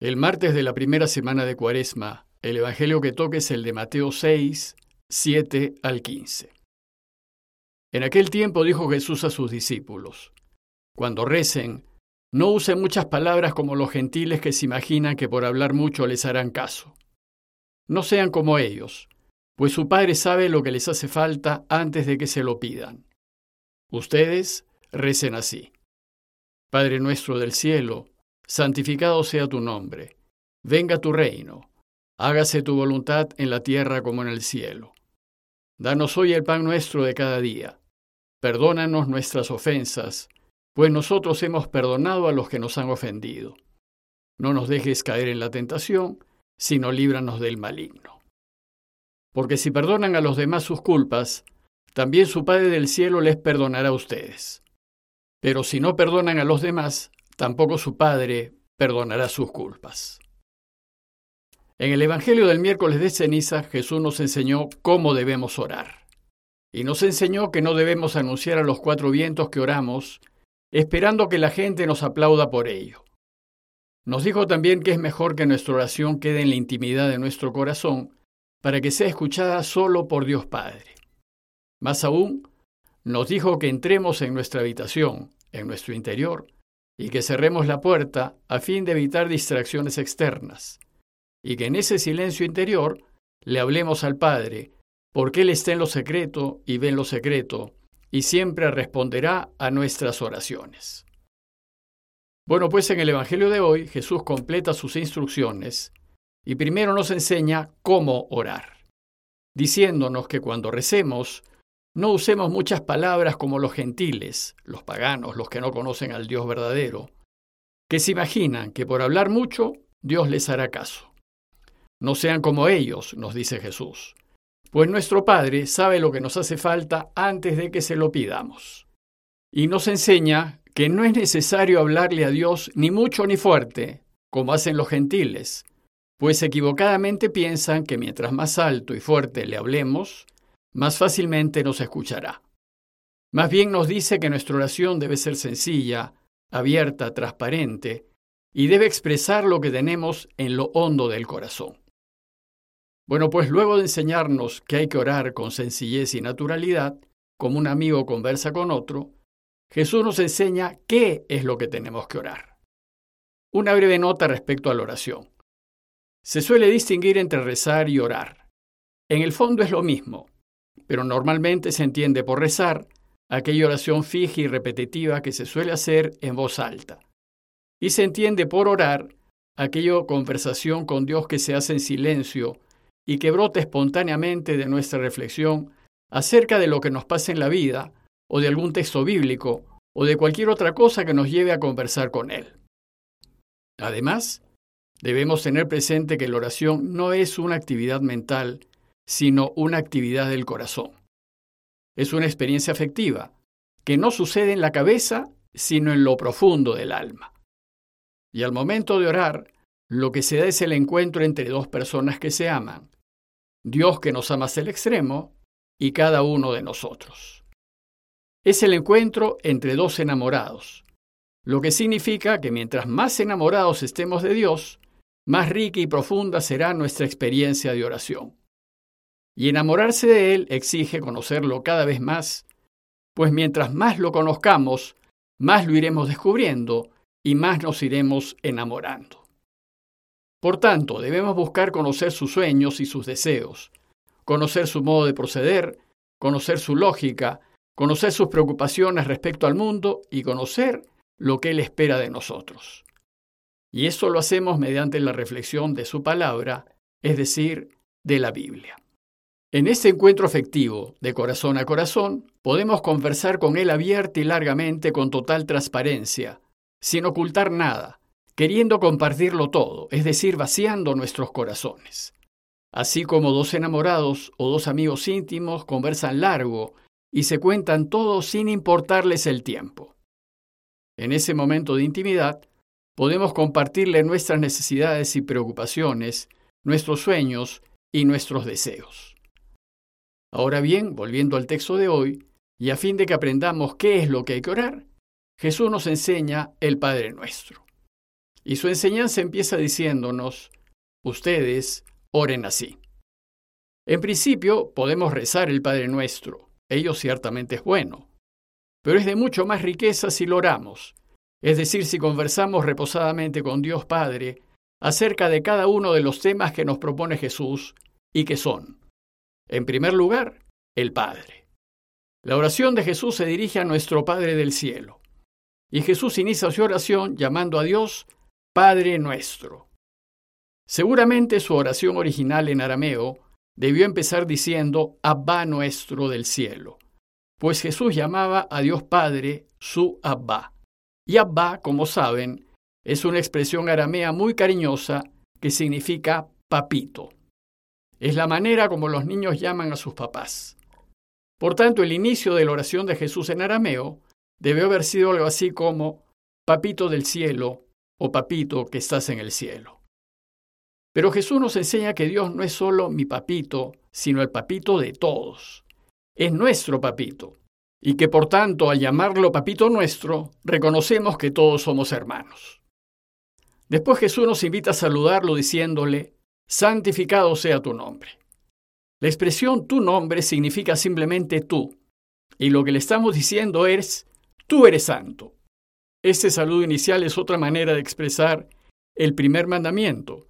El martes de la primera semana de Cuaresma, el Evangelio que toque es el de Mateo 6, 7 al 15. En aquel tiempo dijo Jesús a sus discípulos, Cuando recen, no usen muchas palabras como los gentiles que se imaginan que por hablar mucho les harán caso. No sean como ellos, pues su Padre sabe lo que les hace falta antes de que se lo pidan. Ustedes recen así. Padre nuestro del cielo, santificado sea tu nombre, venga tu reino, hágase tu voluntad en la tierra como en el cielo. Danos hoy el pan nuestro de cada día. Perdónanos nuestras ofensas, pues nosotros hemos perdonado a los que nos han ofendido. No nos dejes caer en la tentación, sino líbranos del maligno. Porque si perdonan a los demás sus culpas, también su Padre del cielo les perdonará a ustedes. Pero si no perdonan a los demás, tampoco su Padre perdonará sus culpas. En el Evangelio del miércoles de ceniza, Jesús nos enseñó cómo debemos orar. Y nos enseñó que no debemos anunciar a los cuatro vientos que oramos, esperando que la gente nos aplauda por ello. Nos dijo también que es mejor que nuestra oración quede en la intimidad de nuestro corazón, para que sea escuchada solo por Dios Padre. Más aún, nos dijo que entremos en nuestra habitación, en nuestro interior, y que cerremos la puerta a fin de evitar distracciones externas, y que en ese silencio interior le hablemos al Padre, porque Él está en lo secreto y ve en lo secreto, y siempre responderá a nuestras oraciones. Bueno, pues en el Evangelio de hoy Jesús completa sus instrucciones y primero nos enseña cómo orar, diciéndonos que cuando recemos no usemos muchas palabras como los gentiles, los paganos, los que no conocen al Dios verdadero, que se imaginan que por hablar mucho Dios les hará caso. No sean como ellos, nos dice Jesús, pues nuestro Padre sabe lo que nos hace falta antes de que se lo pidamos. Y nos enseña que no es necesario hablarle a Dios ni mucho ni fuerte, como hacen los gentiles, pues equivocadamente piensan que mientras más alto y fuerte le hablemos, más fácilmente nos escuchará. Más bien nos dice que nuestra oración debe ser sencilla, abierta, transparente, y debe expresar lo que tenemos en lo hondo del corazón. Bueno, pues luego de enseñarnos que hay que orar con sencillez y naturalidad, como un amigo conversa con otro, Jesús nos enseña qué es lo que tenemos que orar. Una breve nota respecto a la oración. Se suele distinguir entre rezar y orar. En el fondo es lo mismo, pero normalmente se entiende por rezar aquella oración fija y repetitiva que se suele hacer en voz alta. Y se entiende por orar aquella conversación con Dios que se hace en silencio y que brota espontáneamente de nuestra reflexión acerca de lo que nos pasa en la vida, o de algún texto bíblico, o de cualquier otra cosa que nos lleve a conversar con Él. Además, debemos tener presente que la oración no es una actividad mental sino una actividad del corazón. Es una experiencia afectiva que no sucede en la cabeza, sino en lo profundo del alma. Y al momento de orar, lo que se da es el encuentro entre dos personas que se aman, Dios que nos ama hasta el extremo y cada uno de nosotros. Es el encuentro entre dos enamorados, lo que significa que mientras más enamorados estemos de Dios, más rica y profunda será nuestra experiencia de oración. Y enamorarse de Él exige conocerlo cada vez más, pues mientras más lo conozcamos, más lo iremos descubriendo y más nos iremos enamorando. Por tanto, debemos buscar conocer sus sueños y sus deseos, conocer su modo de proceder, conocer su lógica, conocer sus preocupaciones respecto al mundo y conocer lo que Él espera de nosotros. Y eso lo hacemos mediante la reflexión de su palabra, es decir, de la Biblia. En este encuentro afectivo, de corazón a corazón, podemos conversar con Él abierta y largamente con total transparencia, sin ocultar nada, queriendo compartirlo todo, es decir, vaciando nuestros corazones. Así como dos enamorados o dos amigos íntimos conversan largo y se cuentan todo sin importarles el tiempo. En ese momento de intimidad, podemos compartirle nuestras necesidades y preocupaciones, nuestros sueños y nuestros deseos. Ahora bien, volviendo al texto de hoy, y a fin de que aprendamos qué es lo que hay que orar, Jesús nos enseña el Padre Nuestro. Y su enseñanza empieza diciéndonos, ustedes oren así. En principio podemos rezar el Padre Nuestro, ello ciertamente es bueno, pero es de mucho más riqueza si lo oramos, es decir, si conversamos reposadamente con Dios Padre acerca de cada uno de los temas que nos propone Jesús y que son, en primer lugar, el Padre. La oración de Jesús se dirige a nuestro Padre del cielo, y Jesús inicia su oración llamando a Dios Padre nuestro. Seguramente su oración original en arameo debió empezar diciendo Abba nuestro del cielo, pues Jesús llamaba a Dios Padre su Abba. Y Abba, como saben, es una expresión aramea muy cariñosa que significa papito. Es la manera como los niños llaman a sus papás. Por tanto, el inicio de la oración de Jesús en arameo debió haber sido algo así como Papito del cielo o Papito que estás en el cielo. Pero Jesús nos enseña que Dios no es solo mi papito, sino el papito de todos. Es nuestro papito. Y que por tanto, al llamarlo papito nuestro, reconocemos que todos somos hermanos. Después Jesús nos invita a saludarlo diciéndole, santificado sea tu nombre. La expresión tu nombre significa simplemente tú, y lo que le estamos diciendo es, tú eres santo. Este saludo inicial es otra manera de expresar el primer mandamiento,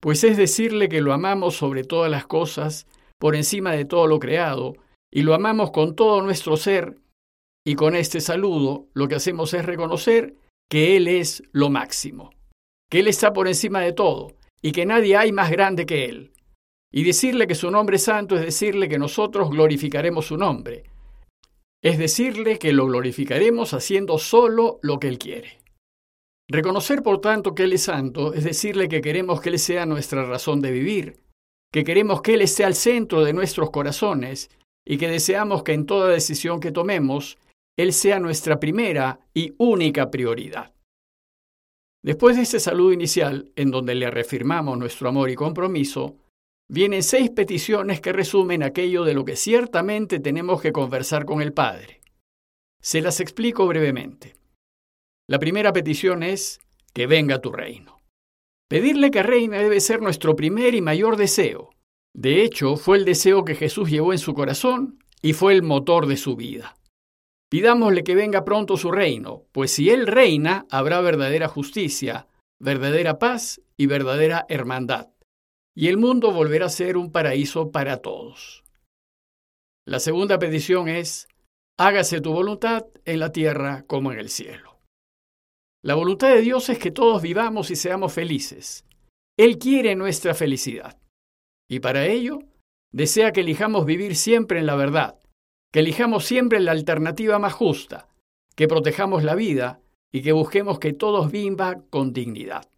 pues es decirle que lo amamos sobre todas las cosas, por encima de todo lo creado, y lo amamos con todo nuestro ser, y con este saludo lo que hacemos es reconocer que Él es lo máximo, que Él está por encima de todo, y que nadie hay más grande que Él. Y decirle que su nombre es santo es decirle que nosotros glorificaremos su nombre, es decirle que lo glorificaremos haciendo solo lo que Él quiere. Reconocer, por tanto, que Él es santo es decirle que queremos que Él sea nuestra razón de vivir, que queremos que Él esté al centro de nuestros corazones y que deseamos que en toda decisión que tomemos, Él sea nuestra primera y única prioridad. Después de este saludo inicial, en donde le reafirmamos nuestro amor y compromiso, vienen seis peticiones que resumen aquello de lo que ciertamente tenemos que conversar con el Padre. Se las explico brevemente. La primera petición es que venga tu reino. Pedirle que reine debe ser nuestro primer y mayor deseo. De hecho, fue el deseo que Jesús llevó en su corazón y fue el motor de su vida. Pidámosle que venga pronto su reino, pues si Él reina, habrá verdadera justicia, verdadera paz y verdadera hermandad, y el mundo volverá a ser un paraíso para todos. La segunda petición es, hágase tu voluntad en la tierra como en el cielo. La voluntad de Dios es que todos vivamos y seamos felices. Él quiere nuestra felicidad. Y para ello, desea que elijamos vivir siempre en la verdad, que elijamos siempre la alternativa más justa, que protejamos la vida y que busquemos que todos vivan con dignidad.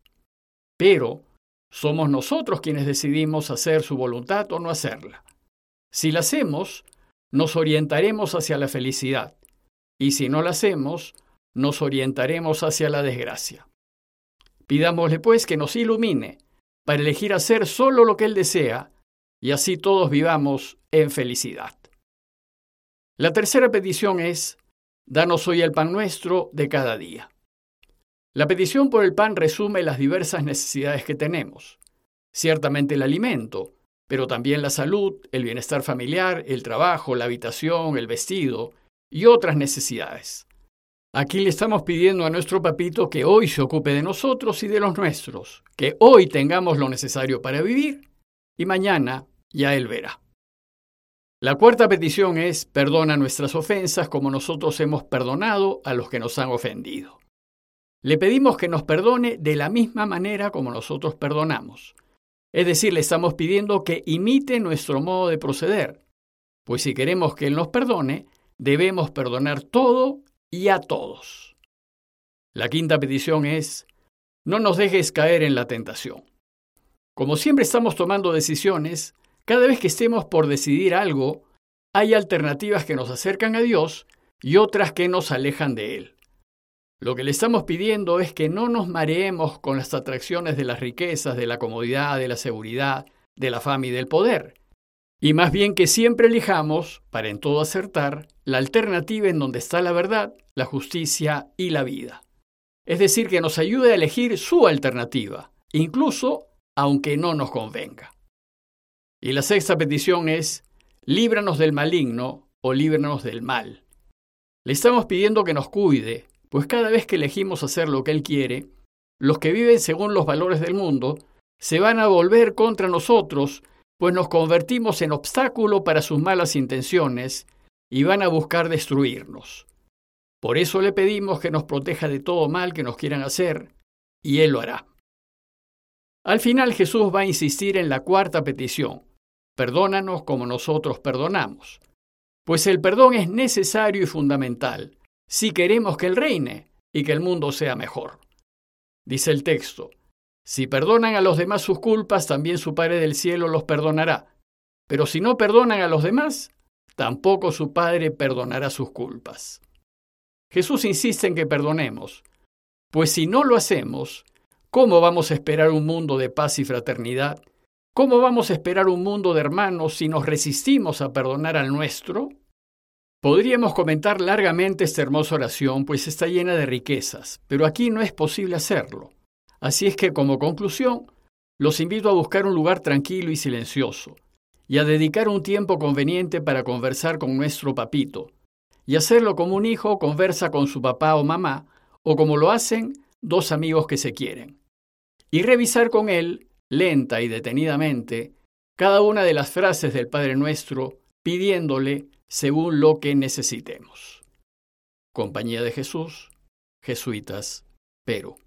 Pero somos nosotros quienes decidimos hacer su voluntad o no hacerla. Si la hacemos, nos orientaremos hacia la felicidad, y si no la hacemos, nos orientaremos hacia la desgracia. Pidámosle pues que nos ilumine para elegir hacer solo lo que Él desea y así todos vivamos en felicidad. La tercera petición es, danos hoy el pan nuestro de cada día. La petición por el pan resume las diversas necesidades que tenemos. Ciertamente el alimento, pero también la salud, el bienestar familiar, el trabajo, la habitación, el vestido y otras necesidades. Aquí le estamos pidiendo a nuestro papito que hoy se ocupe de nosotros y de los nuestros, que hoy tengamos lo necesario para vivir y mañana ya Él verá. La cuarta petición es perdona nuestras ofensas como nosotros hemos perdonado a los que nos han ofendido. Le pedimos que nos perdone de la misma manera como nosotros perdonamos. Es decir, le estamos pidiendo que imite nuestro modo de proceder, pues si queremos que Él nos perdone, debemos perdonar todo y a todos. La quinta petición es, no nos dejes caer en la tentación. Como siempre estamos tomando decisiones, cada vez que estemos por decidir algo, hay alternativas que nos acercan a Dios y otras que nos alejan de Él. Lo que le estamos pidiendo es que no nos mareemos con las atracciones de las riquezas, de la comodidad, de la seguridad, de la fama y del poder, y más bien que siempre elijamos, para en todo acertar, la alternativa en donde está la verdad, la justicia y la vida. Es decir, que nos ayude a elegir su alternativa, incluso aunque no nos convenga. Y la sexta petición es, líbranos del maligno o líbranos del mal. Le estamos pidiendo que nos cuide, pues cada vez que elegimos hacer lo que Él quiere, los que viven según los valores del mundo se van a volver contra nosotros, pues nos convertimos en obstáculo para sus malas intenciones y van a buscar destruirnos. Por eso le pedimos que nos proteja de todo mal que nos quieran hacer, y Él lo hará. Al final Jesús va a insistir en la cuarta petición, perdónanos como nosotros perdonamos, pues el perdón es necesario y fundamental si queremos que Él reine y que el mundo sea mejor. Dice el texto, si perdonan a los demás sus culpas, también su Padre del cielo los perdonará. Pero si no perdonan a los demás, tampoco su Padre perdonará sus culpas. Jesús insiste en que perdonemos, pues si no lo hacemos, ¿cómo vamos a esperar un mundo de paz y fraternidad? ¿Cómo vamos a esperar un mundo de hermanos si nos resistimos a perdonar al nuestro? Podríamos comentar largamente esta hermosa oración, pues está llena de riquezas, pero aquí no es posible hacerlo. Así es que, como conclusión, los invito a buscar un lugar tranquilo y silencioso, y a dedicar un tiempo conveniente para conversar con nuestro papito, y hacerlo como un hijo conversa con su papá o mamá, o como lo hacen dos amigos que se quieren. Y revisar con él, lenta y detenidamente, cada una de las frases del Padre Nuestro, pidiéndole según lo que necesitemos. Compañía de Jesús, Jesuitas, Perú.